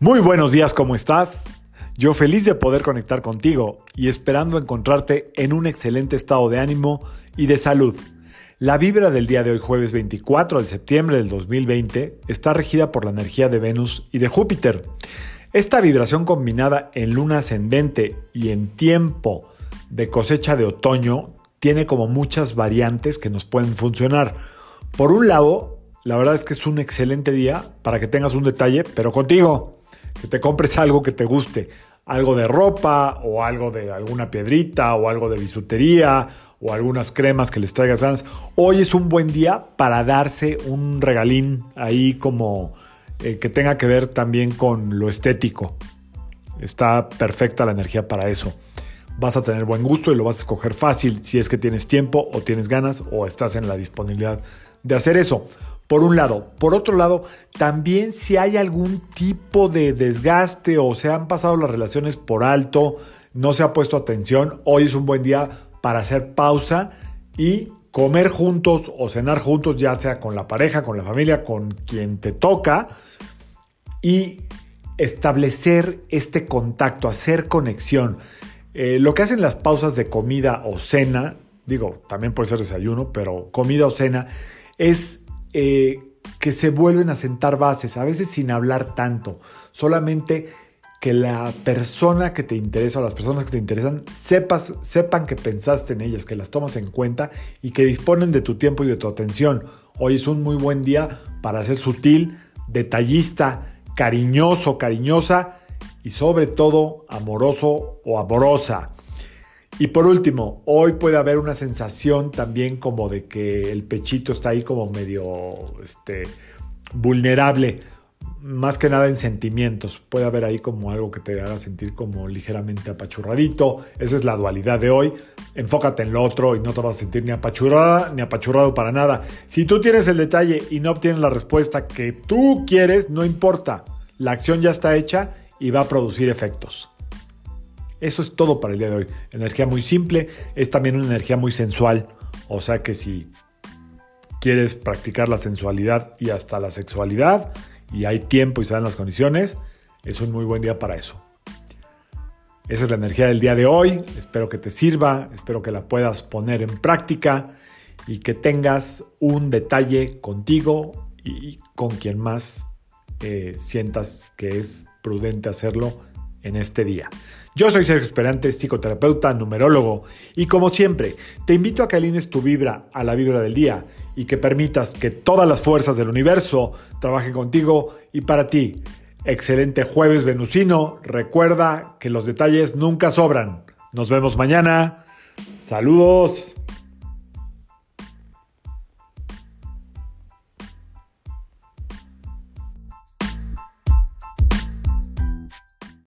Muy buenos días, ¿cómo estás? Yo feliz de poder conectar contigo y esperando encontrarte en un excelente estado de ánimo y de salud. La vibra del día de hoy, jueves 24 de septiembre del 2020, está regida por la energía de Venus y de Júpiter. Esta vibración combinada en luna ascendente y en tiempo de cosecha de otoño tiene como muchas variantes que nos pueden funcionar. Por un lado, la verdad es que es un excelente día para que tengas un detalle, pero contigo, que te compres algo que te guste, algo de ropa o algo de alguna piedrita o algo de bisutería o algunas cremas que les traigas ganas. Hoy es un buen día para darse un regalín ahí como eh, que tenga que ver también con lo estético. Está perfecta la energía para eso vas a tener buen gusto y lo vas a escoger fácil si es que tienes tiempo o tienes ganas o estás en la disponibilidad de hacer eso. Por un lado. Por otro lado, también si hay algún tipo de desgaste o se han pasado las relaciones por alto, no se ha puesto atención, hoy es un buen día para hacer pausa y comer juntos o cenar juntos, ya sea con la pareja, con la familia, con quien te toca, y establecer este contacto, hacer conexión. Eh, lo que hacen las pausas de comida o cena, digo, también puede ser desayuno, pero comida o cena, es eh, que se vuelven a sentar bases, a veces sin hablar tanto, solamente que la persona que te interesa o las personas que te interesan sepas, sepan que pensaste en ellas, que las tomas en cuenta y que disponen de tu tiempo y de tu atención. Hoy es un muy buen día para ser sutil, detallista, cariñoso, cariñosa y sobre todo amoroso o amorosa. Y por último, hoy puede haber una sensación también como de que el pechito está ahí como medio este, vulnerable, más que nada en sentimientos. Puede haber ahí como algo que te haga sentir como ligeramente apachurradito. Esa es la dualidad de hoy. Enfócate en lo otro y no te vas a sentir ni apachurrada ni apachurrado para nada. Si tú tienes el detalle y no obtienes la respuesta que tú quieres, no importa. La acción ya está hecha y va a producir efectos. Eso es todo para el día de hoy. Energía muy simple, es también una energía muy sensual. O sea que si quieres practicar la sensualidad y hasta la sexualidad y hay tiempo y se dan las condiciones, es un muy buen día para eso. Esa es la energía del día de hoy. Espero que te sirva, espero que la puedas poner en práctica y que tengas un detalle contigo y con quien más eh, sientas que es prudente hacerlo en este día. Yo soy Sergio Esperante, psicoterapeuta, numerólogo, y como siempre, te invito a que alines tu vibra a la vibra del día y que permitas que todas las fuerzas del universo trabajen contigo y para ti. Excelente jueves venusino, recuerda que los detalles nunca sobran. Nos vemos mañana. Saludos.